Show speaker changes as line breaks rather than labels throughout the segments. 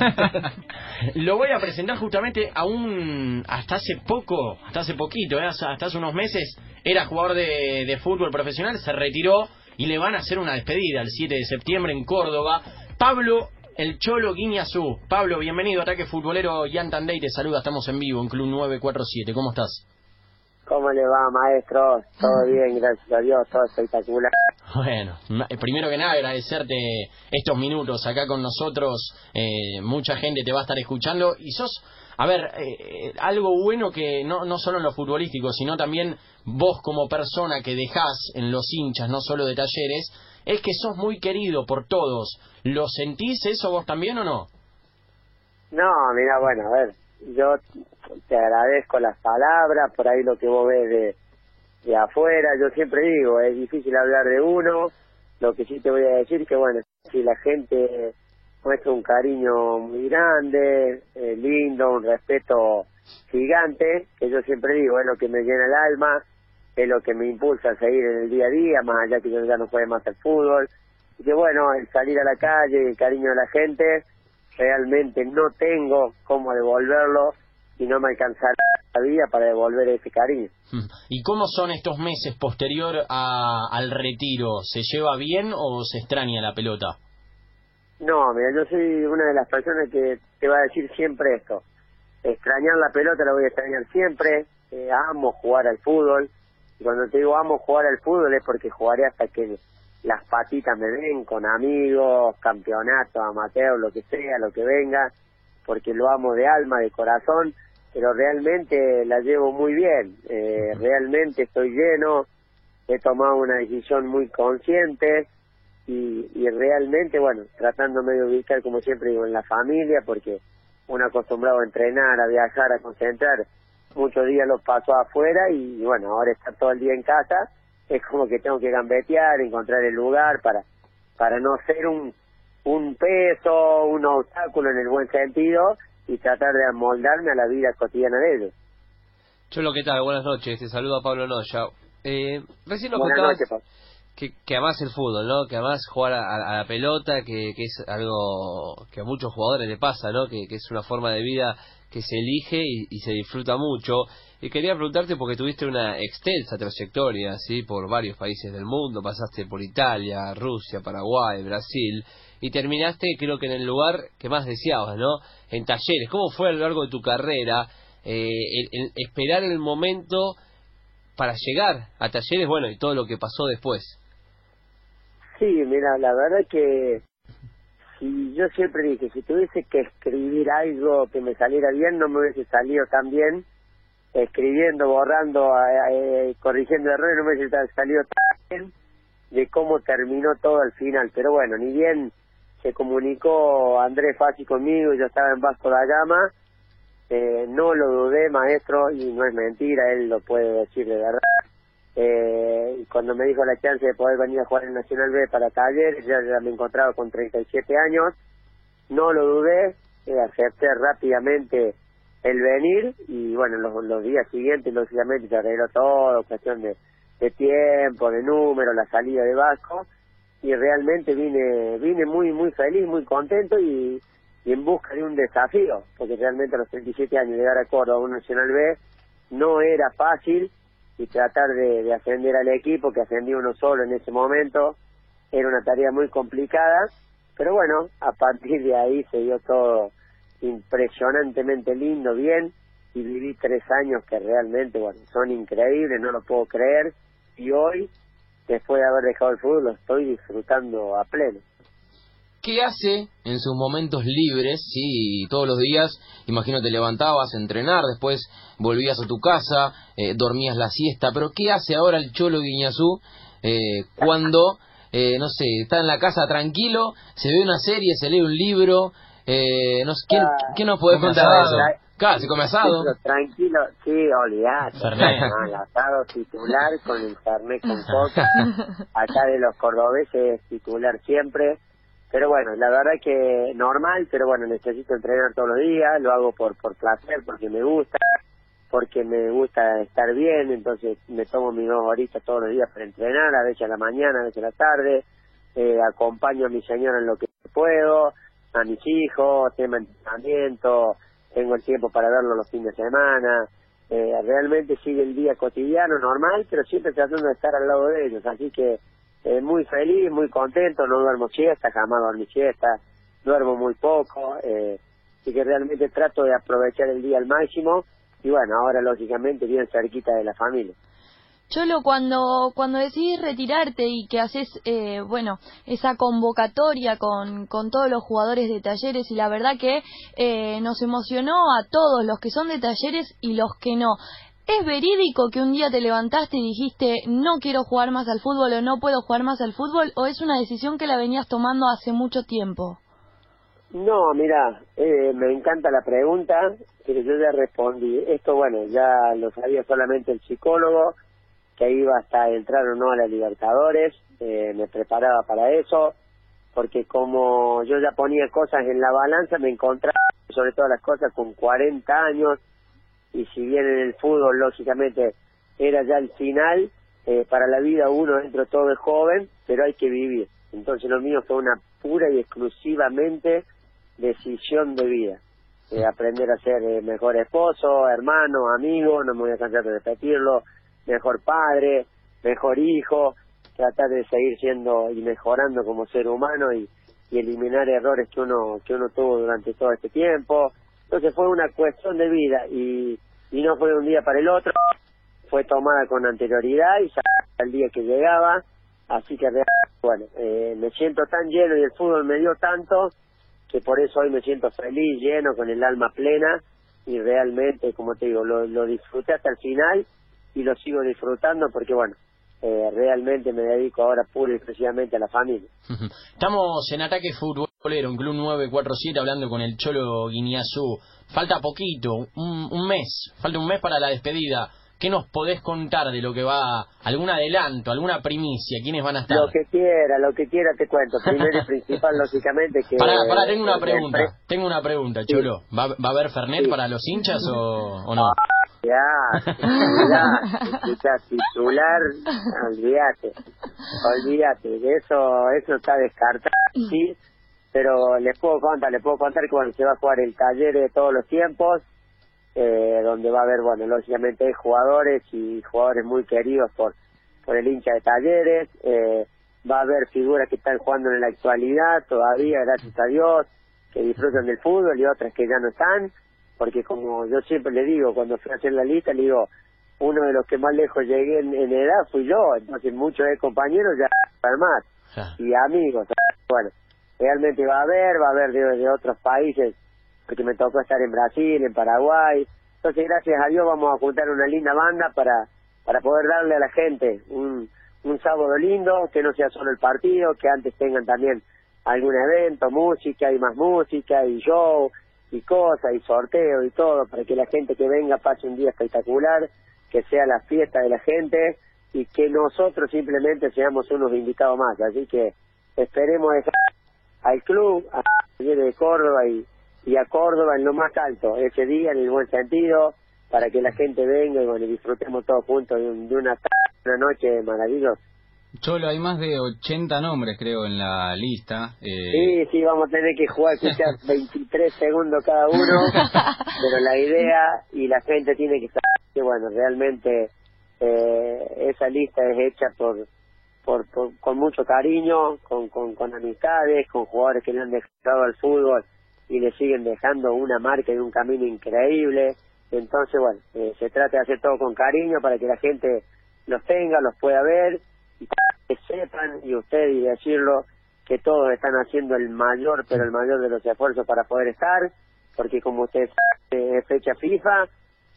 Lo voy a presentar justamente a un... Hasta hace poco, hasta hace poquito, ¿eh? hasta hace unos meses, era jugador de, de fútbol profesional, se retiró y le van a hacer una despedida el 7 de septiembre en Córdoba. Pablo el Cholo Guiñazú. Pablo, bienvenido, Ataque Futbolero Yantandey te saluda, estamos en vivo en Club 947. ¿Cómo estás?
¿Cómo le va, maestro? Todo bien, gracias a Dios, todo espectacular.
Bueno, primero que nada agradecerte estos minutos acá con nosotros. Eh, mucha gente te va a estar escuchando y sos, a ver, eh, algo bueno que no, no solo en lo futbolístico, sino también vos como persona que dejás en los hinchas, no solo de talleres, es que sos muy querido por todos. ¿Lo sentís eso vos también o no?
No, mira, bueno, a ver, yo te agradezco las palabras, por ahí lo que vos ves de, de afuera, yo siempre digo, es difícil hablar de uno, lo que sí te voy a decir que bueno, si la gente muestra un cariño muy grande, eh, lindo, un respeto gigante, que yo siempre digo, es lo que me llena el alma, es lo que me impulsa a seguir en el día a día, más allá que yo ya no juegue más al fútbol, y que bueno, el salir a la calle, el cariño de la gente, realmente no tengo cómo devolverlo y no me alcanzará vida para devolver ese cariño.
Mm. ¿Y cómo son estos meses posterior a, al retiro? ¿Se lleva bien o se extraña la pelota?
No, mira, yo soy una de las personas que te va a decir siempre esto. Extrañar la pelota la voy a extrañar siempre. Eh, amo jugar al fútbol. Y cuando te digo amo jugar al fútbol es porque jugaré hasta que las patitas me ven con amigos, campeonatos, amateur, lo que sea, lo que venga, porque lo amo de alma, de corazón, pero realmente la llevo muy bien, eh, realmente estoy lleno, he tomado una decisión muy consciente y, y realmente, bueno, tratándome de ubicar, como siempre digo, en la familia, porque uno acostumbrado a entrenar, a viajar, a concentrar, muchos días los paso afuera y bueno, ahora estar todo el día en casa es como que tengo que gambetear, encontrar el lugar para, para no ser un, un peso, un obstáculo en el buen sentido y tratar de amoldarme a la vida cotidiana de ellos.
Cholo, ¿qué tal? Buenas noches, te saludo a Pablo Noya. Eh, recién nos contabas que, que amás el fútbol, ¿no? Que amás jugar a, la pelota, que, que, es algo que a muchos jugadores le pasa, ¿no? Que, es una forma de vida que se elige y, se disfruta mucho. Y quería preguntarte porque tuviste una extensa trayectoria, ¿sí? Por varios países del mundo, pasaste por Italia, Rusia, Paraguay, Brasil, y terminaste creo que en el lugar que más deseabas, ¿no? En talleres. ¿Cómo fue a lo largo de tu carrera eh, esperar el momento para llegar a talleres, bueno, y todo lo que pasó después?
Sí, mira, la verdad que y yo siempre dije, si tuviese que escribir algo que me saliera bien, no me hubiese salido tan bien, escribiendo, borrando, eh, corrigiendo errores, no me hubiese salido tan bien de cómo terminó todo al final. Pero bueno, ni bien se comunicó Andrés Fassi conmigo, yo estaba en Vasco da Gama, eh, no lo dudé, maestro, y no es mentira, él lo puede decir de verdad eh, cuando me dijo la chance de poder venir a jugar en Nacional B para Talleres, ya, ya me encontraba con 37 años, no lo dudé, eh, acepté rápidamente el venir y bueno, los, días siguientes lógicamente se arregló todo, cuestión de, de tiempo, de número, la salida de Vasco y realmente vine vine muy muy feliz, muy contento y, y en busca de un desafío, porque realmente a los 37 años llegar a Córdoba a un Nacional B no era fácil y tratar de, ascender al equipo, que ascendió uno solo en ese momento, era una tarea muy complicada, pero bueno, a partir de ahí se dio todo impresionantemente lindo, bien, y viví tres años que realmente, bueno, son increíbles, no lo puedo creer, y hoy, después de haber dejado el fútbol, lo estoy disfrutando a pleno.
¿Qué hace en sus momentos libres? Sí, todos los días, imagino te levantabas a entrenar, después volvías a tu casa, eh, dormías la siesta, pero ¿qué hace ahora el Cholo Guiñazú eh, cuando, eh, no sé, está en la casa tranquilo, se ve una serie, se lee un libro? Eh, no sé, ¿qué, ah, ¿qué nos puedes contar de eso? Se come asado.
Tranquilo, sí, olvidate. el asado titular con el carnet con coca. Acá de los cordobeses titular siempre pero bueno, la verdad que normal, pero bueno, necesito entrenar todos los días, lo hago por, por placer, porque me gusta, porque me gusta estar bien, entonces me tomo mis dos horitas todos los días para entrenar, a veces a la mañana, a veces a la tarde, eh, acompaño a mi señora en lo que puedo, a mis hijos, tema entrenamiento, tengo el tiempo para verlo los fines de semana, eh, realmente sigue el día cotidiano, normal, pero siempre tratando de estar al lado de ellos, así que eh, muy feliz, muy contento, no duermo siesta, jamás dormí siesta, duermo muy poco, eh, así que realmente trato de aprovechar el día al máximo y bueno, ahora lógicamente bien cerquita de la familia.
Cholo, cuando, cuando decidís retirarte y que haces, eh, bueno, esa convocatoria con, con todos los jugadores de talleres y la verdad que eh, nos emocionó a todos los que son de talleres y los que no. ¿Es verídico que un día te levantaste y dijiste no quiero jugar más al fútbol o no puedo jugar más al fútbol o es una decisión que la venías tomando hace mucho tiempo?
No, mira, eh, me encanta la pregunta, pero yo ya respondí. Esto, bueno, ya lo sabía solamente el psicólogo, que iba hasta entrar o no a la Libertadores, eh, me preparaba para eso, porque como yo ya ponía cosas en la balanza, me encontraba sobre todas las cosas con 40 años, y si bien en el fútbol lógicamente era ya el final, eh, para la vida uno dentro todo es joven, pero hay que vivir. Entonces lo mío fue una pura y exclusivamente decisión de vida. Eh, aprender a ser mejor esposo, hermano, amigo, no me voy a cansar de repetirlo, mejor padre, mejor hijo, tratar de seguir siendo y mejorando como ser humano y, eliminar errores que uno que uno tuvo durante todo este tiempo. Entonces fue una cuestión de vida y, no fue de un día para el otro, fue tomada con anterioridad y el día que llegaba, así que bueno, eh, me siento tan lleno y el fútbol me dio tanto que por eso hoy me siento feliz, lleno, con el alma plena y realmente, como te digo, lo, lo disfruté hasta el final y lo sigo disfrutando porque, bueno, eh, realmente me dedico ahora pura y exclusivamente a la familia.
Estamos en Ataque Futbolero, en Club 947, hablando con el Cholo Guiñazú. Falta poquito, un, un mes, falta un mes para la despedida. ¿Qué nos podés contar de lo que va, algún adelanto, alguna primicia? ¿Quiénes van a estar?
Lo que quiera, lo que quiera te cuento. Primero y principal, lógicamente, que...
Pará, pará, tengo una pregunta, tengo una pregunta, Cholo. ¿Va, ¿Va, a haber Fernet para los hinchas o, o no?
Ya, ya, titular, olvídate, olvídate, eso, eso está descartado, sí, pero les puedo contar, les puedo contar que bueno, se va a jugar el taller de todos los tiempos, eh, donde va a haber, bueno, lógicamente jugadores y jugadores muy queridos por, por el hincha de talleres, eh, va a haber figuras que están jugando en la actualidad todavía, gracias a Dios, que disfrutan del fútbol y otras que ya no están, porque como yo siempre le digo, cuando fui a hacer la lista, le digo, uno de los que más lejos llegué en, edad fui yo, entonces muchos de compañeros ya más, y amigos, bueno, realmente va a haber, va a haber de, otros países, porque me tocó estar en Brasil, en Paraguay, entonces gracias a Dios vamos a juntar una linda banda para, para poder darle a la gente un, un sábado lindo, que no sea solo el partido, que antes tengan también algún evento, música y más música y show, y cosas y sorteo y todo para que la gente que venga pase un día espectacular, que sea la fiesta de la gente y que nosotros simplemente seamos unos invitados más. Así que esperemos dejar al club, a de Córdoba y, y a Córdoba en lo más alto ese día en el buen sentido para que la gente venga y bueno, disfrutemos todos juntos de, una, una noche maravillosa.
Cholo, hay más de 80 nombres, creo, en la lista.
Eh... Sí, sí, vamos a tener que jugar quizás 23 segundos cada uno, pero la idea y la gente tiene que saber que, bueno, realmente eh, esa lista es hecha por, por, con mucho cariño, con, con, con amistades, con jugadores que le han dejado al fútbol y le siguen dejando una marca y un camino increíble. Entonces, bueno, eh, se trata de hacer todo con cariño para que la gente los tenga, los pueda ver y que sepan y usted y decirlo que todos están haciendo el mayor pero el mayor de los esfuerzos para poder estar porque como usted sabe es fecha FIFA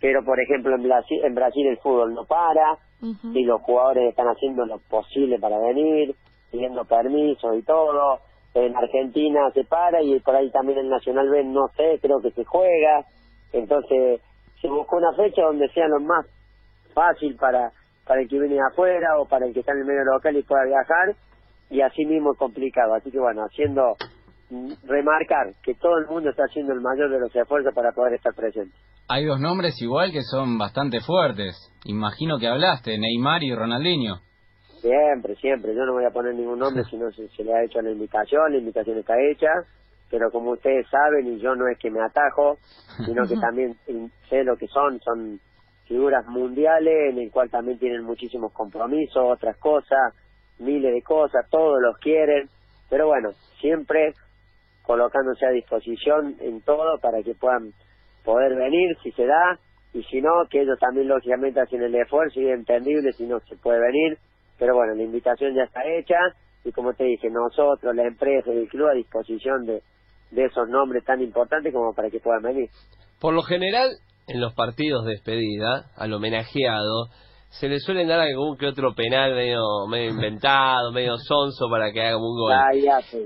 pero por ejemplo en Brasil, en Brasil el fútbol no para y los jugadores están haciendo lo posible para venir pidiendo permisos y todo. En Argentina se para y por ahí también el Nacional B no sé creo que se juega. Entonces se buscó una fecha donde sea lo más fácil para para el que viene afuera o para el que está en el medio local y pueda viajar y así mismo es complicado. Así que bueno, haciendo mm, remarcar que todo el mundo está haciendo el mayor de los esfuerzos para poder estar presente.
Hay dos nombres igual que son bastante fuertes. Imagino que hablaste, Neymar y Ronaldinho.
Siempre, siempre. Yo no voy a poner ningún nombre si no se, le ha hecho la invitación, la invitación está hecha. pero como ustedes saben, y yo no es que me atajo, sino que también sé lo que son, son figuras mundiales en el cual también tienen muchísimos compromisos, otras cosas, miles de cosas, todos los quieren, pero bueno, siempre colocándose a disposición en todo para que puedan poder venir si se da y si no, que ellos también lógicamente hacen el esfuerzo y es entendible si no se puede venir, pero bueno, la invitación ya está hecha y como te dije, nosotros, la empresa y el club a disposición de, de esos nombres tan importantes como para que puedan venir.
Por lo general, en los partidos de despedida, al homenajeado, se le suelen dar algún que otro penal medio, medio inventado, medio sonso para que haga un gol.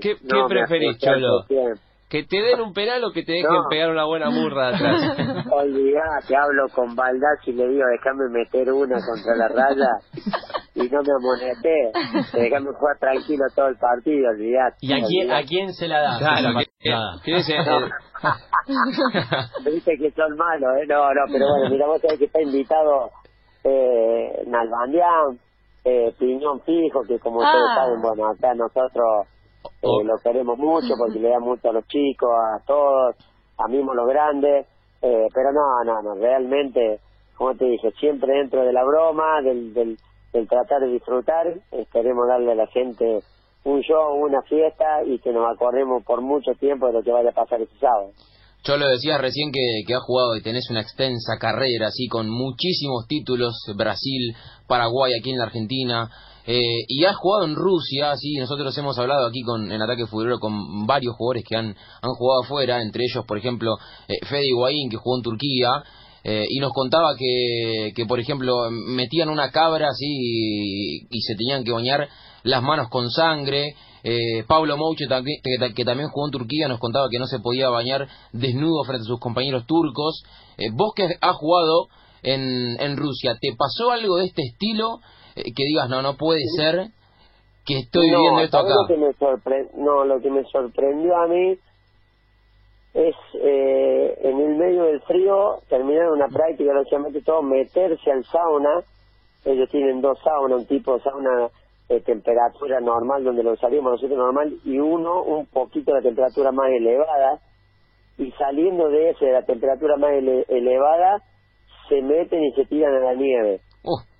¿Qué, ¿qué preferís, Cholo? ¿Que te den un penal o que te dejen pegar una buena murra atrás?
Olvidate, hablo con Baldaz y le digo, déjame meter una contra la raya y no me amoneté. Déjame jugar tranquilo todo el partido, olvidate.
¿Y a quién, a quién se la da?
Claro,
¿qué, dice? dice que son malos, ¿eh? No, no, pero bueno, mira, vos sabés que está invitado eh, Nalbandián, eh, Piñón Fijo, que como ustedes ah. saben, bueno, acá nosotros eh, oh. lo queremos mucho porque le da mucho a los chicos, a todos, a mismo los grandes, eh, pero no, no, no, realmente, como te dije, siempre dentro de la broma, del, del, del tratar de disfrutar, queremos darle a la gente un show, una fiesta y que nos acordemos por mucho tiempo de lo que vaya a pasar ese sábado.
Yo lo decía recién que, que has jugado y tenés una extensa carrera, así, con muchísimos títulos, Brasil, Paraguay, aquí en la Argentina, eh, y has jugado en Rusia, sí, nosotros hemos hablado aquí con, en Ataque Futbolero con varios jugadores que han, han jugado afuera, entre ellos, por ejemplo, eh, Fede Higuaín, que jugó en Turquía, eh, y nos contaba que, que, por ejemplo, metían una cabra así y, se tenían que bañar las manos con sangre. Eh, Pablo Mouche, que, que, también jugó en Turquía, nos contaba que no se podía bañar desnudo frente a sus compañeros turcos. vos que has jugado en, en Rusia, ¿te pasó algo de este estilo? Eh, que digas, no, no puede ser que estoy viendo esto acá.
Lo que me no, lo que me sorprendió a mí es eh, en el medio del frío terminar una práctica, lógicamente todo, meterse al sauna. Ellos tienen dos saunas, un tipo de sauna de temperatura normal, donde lo salimos nosotros normal, y uno un poquito de temperatura más elevada. Y saliendo de ese, de la temperatura más elevada, se meten y se tiran a la nieve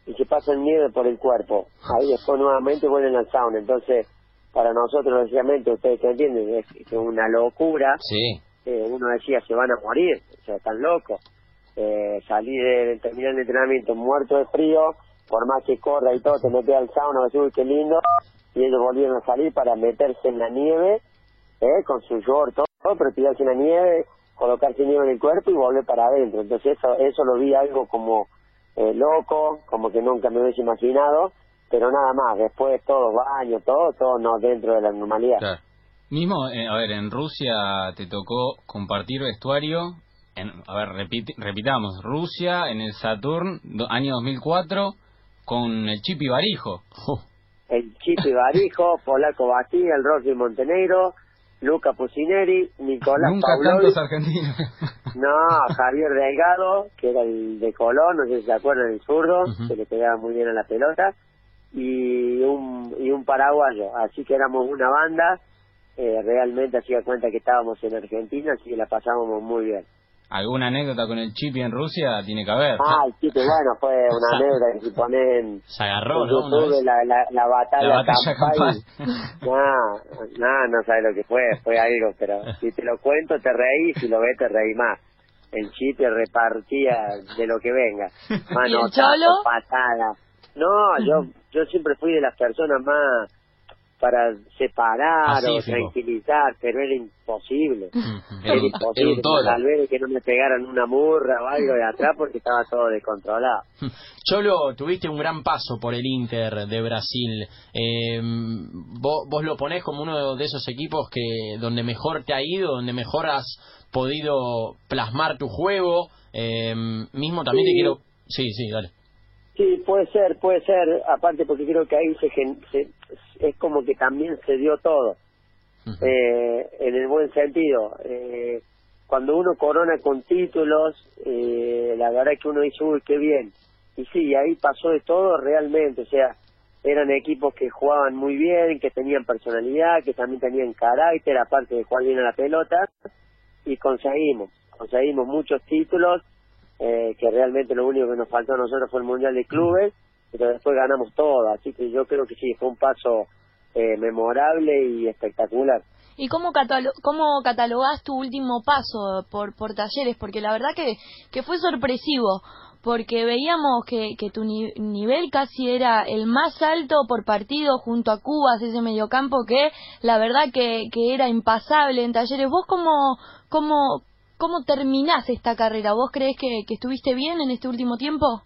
y se pasa el nieve por el cuerpo. Ahí después nuevamente vuelven al sauna. Entonces, para nosotros, lógicamente, ustedes que entienden, es, una locura.
Sí.
Eh, uno decía, se van a morir, o sea, están locos. Eh, salir de, terminar el entrenamiento muerto de frío, por más que corra y todo, te metes al sauna, decís, uy, qué lindo. Y ellos volvieron a salir para meterse en la nieve, eh, con su short, todo, pero tirarse en la nieve, colocarse nieve en el cuerpo y volver para adentro. Entonces, eso, eso lo vi algo como eh, loco, como que nunca me hubiese imaginado, pero nada más, después todos baños, todo, todo no dentro de la normalidad.
Mismo, eh, a ver, en Rusia te tocó compartir vestuario, en, a ver, repitamos, Rusia en el Saturn, año 2004, con el Chip Barijo.
El Chip Barijo, Polaco Bastilla, el Rocky Montenegro, Luca Pusineri, Nicolás
Nunca tantos argentinos.
no, Javier Delgado, que era el de Colón, no sé si se acuerdan, el zurdo, que le pegaba muy bien a la pelota, y un, y un paraguayo. Así que éramos una banda, eh, realmente hacía cuenta que estábamos en Argentina, así que la pasábamos muy bien.
¿Alguna anécdota con el Chipi en Rusia? Tiene que haber.
Ah, el Chipi, bueno, fue una anécdota que se ponen...
Se agarró, ¿no?
la, la, la, batalla, la batalla campal. No, no, no sabes lo que fue, fue algo, pero si te lo cuento te reís, si lo ves te reís más. El Chipi repartía de lo que venga. Manotazo, patada. No, yo, yo siempre fui de las personas más para separar o tranquilizar, pero era imposible. Era, imposible. Tal vez que no me pegaran una murra o algo de atrás porque estaba todo descontrolado.
Cholo, tuviste un gran paso por el Inter de Brasil. Eh, vos, vos lo ponés como uno de esos equipos que donde mejor te ha ido, donde mejor has podido plasmar tu juego. Eh, mismo también te quiero... Sí, sí, dale.
Sí, puede ser, puede ser, aparte porque creo que ahí se, es como que también se dio todo, eh, en el buen sentido. Eh, cuando uno corona con títulos, eh, la verdad es que uno dice, uy, qué bien. Y sí, ahí pasó de todo realmente, o sea, eran equipos que jugaban muy bien, que tenían personalidad, que también tenían carácter, aparte de jugar bien a la pelota, y conseguimos, conseguimos muchos títulos, eh, que realmente lo único que nos faltó a nosotros fue el Mundial de Clubes, pero después ganamos todo, así que yo creo que sí, fue un paso eh, memorable y espectacular.
¿Y cómo, cómo catalogás tu último paso por, por talleres? Porque la verdad que, que fue sorpresivo, porque veíamos que, que tu nivel casi era el más alto por partido junto a Cubas, ese mediocampo que la verdad que, que era impasable en talleres. ¿Vos cómo, cómo, cómo terminás esta carrera? ¿Vos crees que, que estuviste bien en este último tiempo?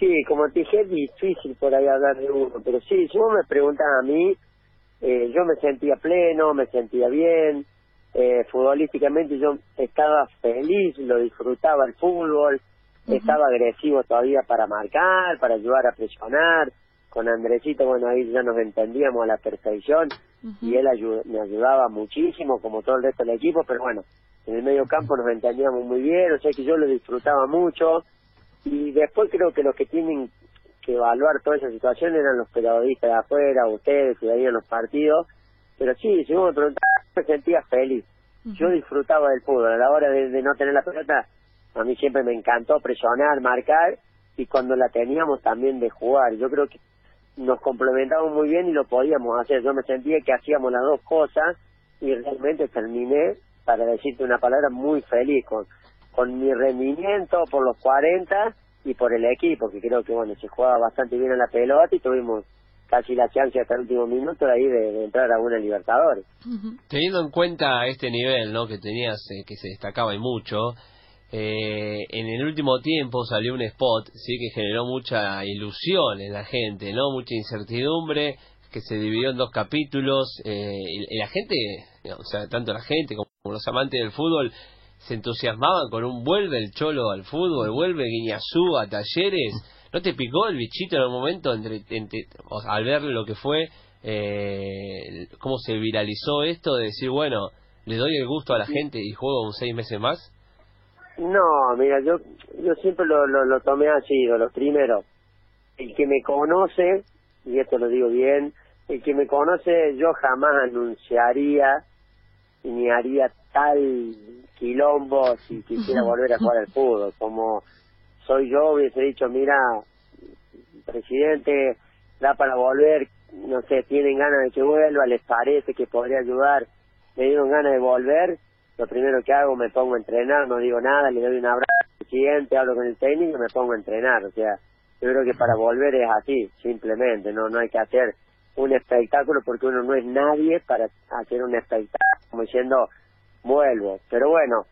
Sí, como te dije, es difícil por ahí hablar de uno, pero sí, si vos me preguntas a mí, eh, yo me sentía pleno, me sentía bien, eh, futbolísticamente yo estaba feliz, lo disfrutaba el fútbol, estaba agresivo todavía para marcar, para ayudar a presionar, con Andresito, bueno, ahí ya nos entendíamos a la perfección y él me ayudaba muchísimo, como todo el resto del equipo, pero bueno, en el medio campo nos entendíamos muy bien, o sea que yo lo disfrutaba mucho, y después creo que los que tienen que evaluar toda esa situación eran los periodistas de afuera, ustedes que veían los partidos. Pero sí, si vos me preguntabas, me sentía feliz. Yo disfrutaba del fútbol. A la hora de, no tener la pelota, a mí siempre me encantó presionar, marcar y cuando la teníamos también de jugar. Yo creo que nos complementábamos muy bien y lo podíamos hacer. Yo me sentía que hacíamos las dos cosas y realmente terminé, para decirte una palabra, muy feliz con, con mi rendimiento por los 40 y por el equipo, que creo que bueno, se jugaba bastante bien en la pelota y tuvimos casi la chance hasta el último minuto de ahí de, entrar a una Libertadores.
Teniendo en cuenta este nivel ¿no? que tenías, eh, que se destacaba y mucho, eh, en el último tiempo salió un spot sí que generó mucha ilusión en la gente, no mucha incertidumbre, que se dividió en dos capítulos, eh, y, la gente, o sea, tanto la gente como los amantes del fútbol, se entusiasmaban con un vuelve el cholo al fútbol, vuelve Guiñazú a talleres. ¿No te picó el bichito en el momento entre, al ver lo que fue, eh, cómo se viralizó esto de decir, bueno, le doy el gusto a la gente y juego un seis meses más?
No, mira, yo yo siempre lo, lo, lo tomé así, lo primero. El que me conoce, y esto lo digo bien, el que me conoce yo jamás anunciaría ni haría tal quilombo si quisiera volver a jugar al fútbol. Como soy yo, hubiese dicho, mira, presidente, da para volver, no sé, tienen ganas de que vuelva, les parece que podría ayudar, me dieron ganas de volver, lo primero que hago me pongo a entrenar, no digo nada, le doy un abrazo al presidente, hablo con el técnico me pongo a entrenar. O sea, yo creo que para volver es así, simplemente, no no hay que hacer un espectáculo porque uno no es nadie para hacer un espectáculo como diciendo vuelvo pero bueno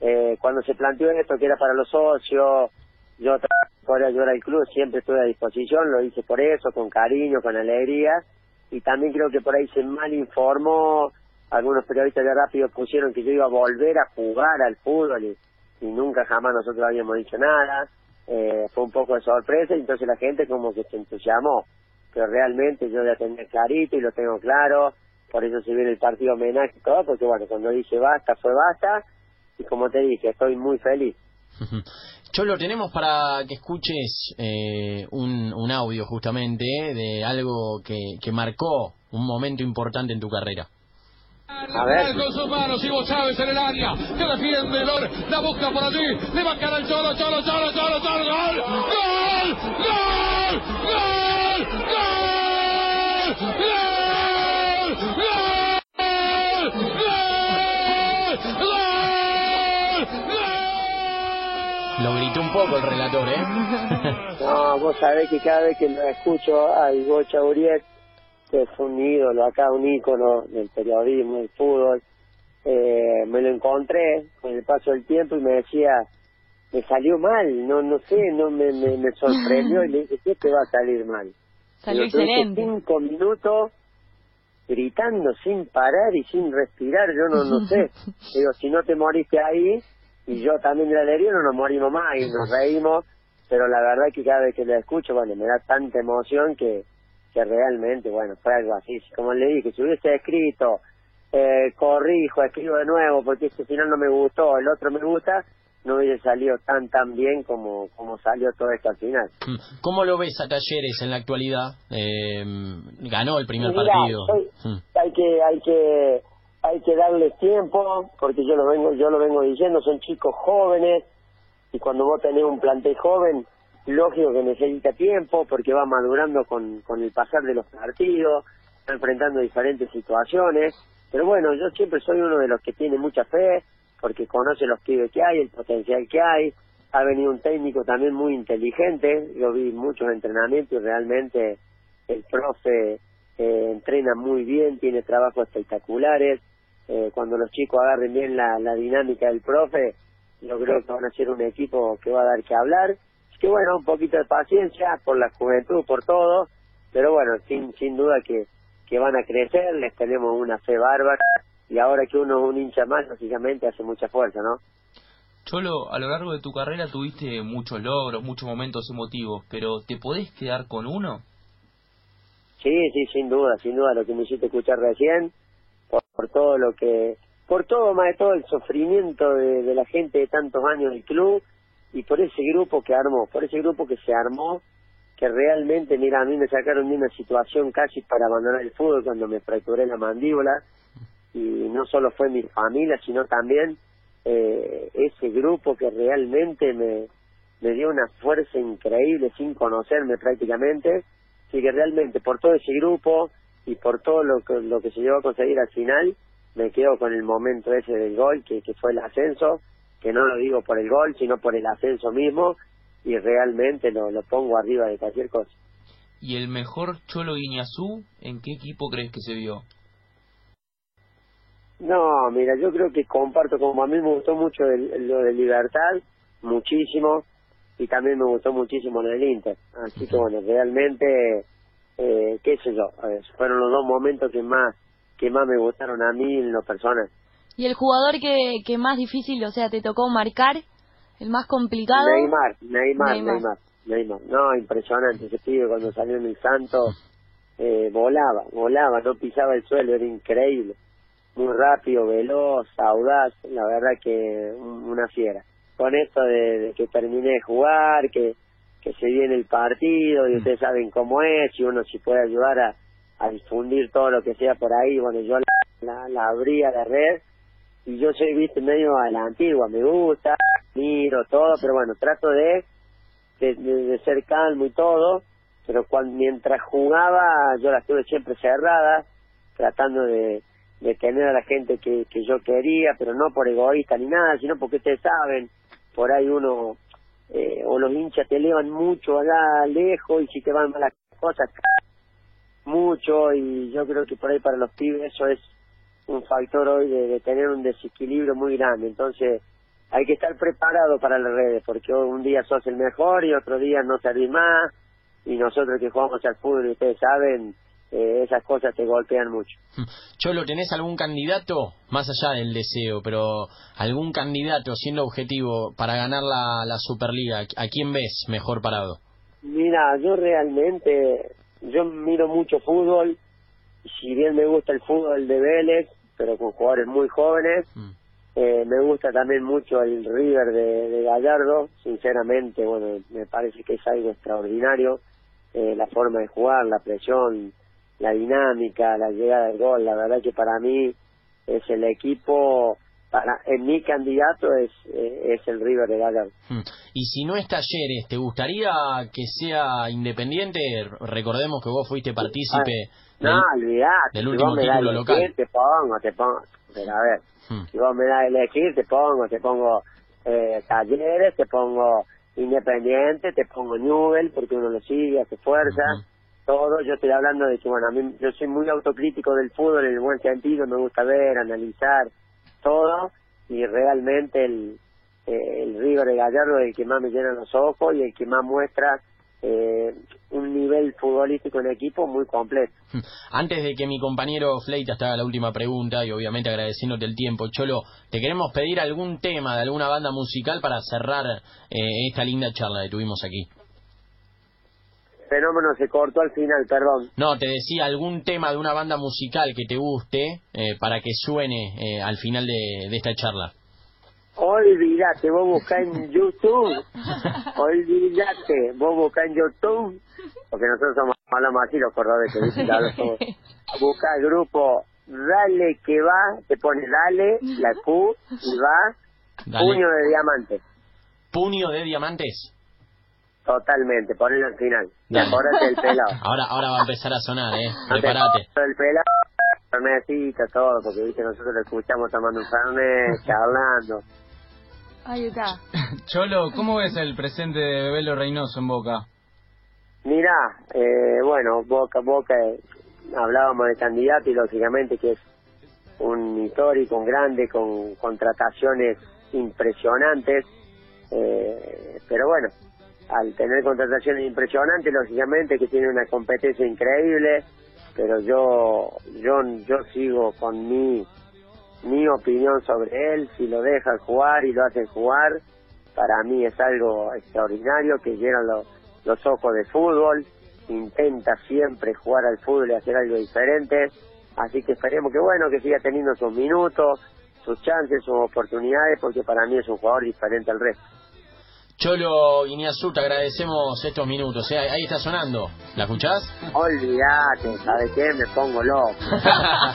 eh, cuando se planteó esto que era para los socios yo por ayudar al club siempre estuve a disposición lo hice por eso con cariño con alegría. Y también creo que por ahí se mal informó algunos periodistas de rápido pusieron que yo iba a volver a jugar al fútbol y, nunca jamás nosotros habíamos dicho nada. Eh, fue un poco de sorpresa y entonces la gente como que se entusiasmó. Pero realmente yo ya tenía clarito y lo tengo claro, por eso se viene el partido homenaje y todo, porque bueno, cuando dije basta, fue basta, y como te dije, estoy muy feliz.
Cholo, tenemos para que escuches eh, un, un audio justamente de algo que, que marcó un momento importante en tu carrera.
A ver. Con sus manos, Ivo Chávez en el área, que defiende Lor, la busca por allí, le va a quedar el Cholo, Cholo, Cholo, Cholo, Cholo, gol, gol, gol, gol, gol,
gol, Lo gritó un poco el relator, ¿eh?
no, vos sabés que cada vez que lo escucho a Ivo Chauriet que es un ídolo acá, un ícono del periodismo, del fútbol, eh, me lo encontré con el paso del tiempo y me decía, me salió mal, no no sé, no me, me, sorprendió y le dije, ¿qué te va a salir mal?
Salió excelente.
Cinco minutos gritando sin parar y sin respirar, yo no, no sé. Digo, si no te moriste ahí, y yo también de la alegría, no nos morimos más y nos reímos, pero la verdad es que cada vez que lo escucho, bueno, me da tanta emoción que, que realmente, bueno, fue algo así. Como le dije, si hubiese escrito, eh, corrijo, escribo de nuevo porque este final no me gustó, el otro me gusta, no hubiese salido tan tan bien como como salió todo esto al final.
Mm. ¿Cómo lo ves a Talleres en la actualidad? Eh, ganó el primer partido.
Mm. Hay que hay que hay que darles tiempo porque yo lo vengo yo lo vengo diciendo son chicos jóvenes y cuando vos tenés un plantel joven lógico que necesita tiempo porque va madurando con con el pasar de los partidos enfrentando diferentes situaciones pero bueno yo siempre soy uno de los que tiene mucha fe porque conoce los pibes que hay, el potencial que hay. Ha venido un técnico también muy inteligente, yo vi muchos entrenamientos y realmente el profe eh, entrena muy bien, tiene trabajos espectaculares. Eh, cuando los chicos agarren bien la, la dinámica del profe, yo creo que van a ser un equipo que va a dar que hablar. Es que bueno, un poquito de paciencia por la juventud, por todo, pero bueno, sin, sin duda que, que van a crecer, les tenemos una fe bárbara y ahora que uno es un hincha más, lógicamente hace mucha fuerza, ¿no?
Cholo, a lo largo de tu carrera tuviste muchos logros, muchos momentos emotivos, pero ¿te podés quedar con uno?
Sí, sí, sin duda, sin duda, lo que me hiciste escuchar recién, por, todo lo que, por todo, más de todo el sufrimiento de, la gente de tantos años del club y por ese grupo que armó, por ese grupo que se armó, que realmente, mira, a mí me sacaron de una situación casi para abandonar el fútbol cuando me fracturé la mandíbula, y no solo fue mi familia, sino también eh, ese grupo que realmente me, me dio una fuerza increíble sin conocerme prácticamente, así que realmente por todo ese grupo y por todo lo que, lo que se llevó a conseguir al final, me quedo con el momento ese del gol, que, que fue el ascenso, que no lo digo por el gol, sino por el ascenso mismo, y realmente lo, lo pongo arriba de cualquier cosa.
¿Y el mejor Cholo Guiñazú, en qué equipo crees que se vio?
No, mira, yo creo que comparto, como a mí me gustó mucho lo de Libertad, muchísimo, y también me gustó muchísimo lo del Inter. Así que bueno, realmente, eh, qué sé yo, fueron los dos momentos que más que más me gustaron a mí en lo personal.
¿Y el jugador que, que más difícil, o sea, te tocó marcar, el más complicado?
Neymar, Neymar, Neymar, Neymar. No, impresionante ese pibe cuando salió en el Santo, eh, volaba, volaba, no pisaba el suelo, era increíble muy rápido, veloz, audaz, la verdad que una fiera. Con esto de, que terminé de jugar, que, que se viene el partido y mm. ustedes saben cómo es y uno si puede ayudar a, a difundir todo lo que sea por ahí, bueno, yo la, la, abrí a la red y yo soy, viste, medio a la antigua, me gusta, miro todo, pero bueno, trato de, de, de ser calmo y todo, pero cuando, mientras jugaba yo la estuve siempre cerrada, tratando de, de tener a la gente que, que yo quería, pero no por egoísta ni nada, sino porque ustedes saben, por ahí uno, eh, o los hinchas te elevan mucho allá lejos y si te van malas cosas, mucho y yo creo que por ahí para los pibes eso es un factor hoy de, tener un desequilibrio muy grande, entonces hay que estar preparado para las redes, porque un día sos el mejor y otro día no servís más, y nosotros que jugamos al fútbol, ustedes saben, eh, esas cosas te golpean mucho. Hmm.
Cholo, ¿tenés algún candidato, más allá del deseo, pero algún candidato siendo objetivo para ganar la, la Superliga? ¿A quién ves mejor parado?
Mira, yo realmente, yo miro mucho fútbol, si bien me gusta el fútbol de Vélez, pero con jugadores muy jóvenes, hmm. eh, me gusta también mucho el River de, de Gallardo, sinceramente, bueno, me parece que es algo extraordinario, eh, la forma de jugar, la presión, la dinámica, la llegada del gol. La verdad que para mí es el equipo, para en mi candidato es, eh, es el River de Gallardo. Hmm.
Y si no es Talleres, ¿te gustaría que sea independiente? Recordemos que vos fuiste partícipe
no, del, último título local. te pongo, te pongo. Pero a ver, hmm. si vos me das a elegir, te pongo, te pongo eh, Talleres, te pongo Independiente, te pongo Newell, porque uno lo sigue, hace fuerza todo, yo estoy hablando de que, bueno, a mí yo soy muy autocrítico del fútbol en el buen sentido, me gusta ver, analizar todo, y realmente el, eh, el River de Gallardo es el que más me llena los ojos y el que más muestra eh, un nivel futbolístico en equipo muy completo.
Antes de que mi compañero Fleita te haga la última pregunta y obviamente agradeciéndote el tiempo, Cholo, te queremos pedir algún tema de alguna banda musical para cerrar eh, esta linda charla que tuvimos aquí
fenómeno se cortó al final, perdón.
No, te decía algún tema de una banda musical que te guste eh, para que suene eh, al final de, esta charla.
Olvídate, vos buscás en YouTube. Olvídate, vos buscás en YouTube. Porque nosotros somos hablamos así los cordobeses, Busca el grupo Dale que va, te pone Dale, la Q y va, puño de diamantes.
¿Puño de diamantes?
Totalmente, ponelo al final. Y acordate el pelado.
Ahora, ahora va a empezar a sonar, eh. Prepárate.
El pelado, todo, porque viste, nosotros lo escuchamos tomando un fernet, charlando.
Ahí está.
Cholo, ¿cómo ves el presente de Bebelo Reynoso en Boca?
Mira, eh, bueno, Boca, Boca, hablábamos de candidato y lógicamente que es un histórico, un grande, con contrataciones impresionantes, eh, pero bueno, al tener contrataciones impresionantes, lógicamente que tiene una competencia increíble, pero yo, yo, yo sigo con mi mi opinión sobre él, si lo dejan jugar y lo hacen jugar, para mí es algo extraordinario que llenan los, los ojos de fútbol, intenta siempre jugar al fútbol y hacer algo diferente, así que esperemos que bueno, que siga teniendo sus minutos, sus chances, sus oportunidades, porque para mí es un jugador diferente al resto.
Cholo Iñazú, te agradecemos estos minutos. ¿eh? Ahí está sonando. ¿La escuchás?
Olvídate, ¿sabes qué? Me pongo loco.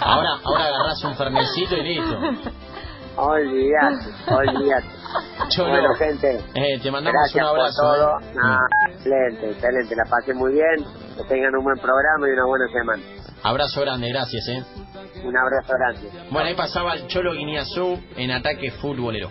ahora, ahora agarrás un fernecito y listo.
Olvídate, olvídate.
Cholo,
bueno, gente.
Eh, te mandamos
un
abrazo.
Por todo.
¿eh?
excelente, excelente. La pasé muy bien. Que tengan un buen programa y una buena semana.
Abrazo grande, gracias, ¿eh?
Un abrazo grande.
Bueno, ahí pasaba el Cholo Guineazú en ataque futbolero.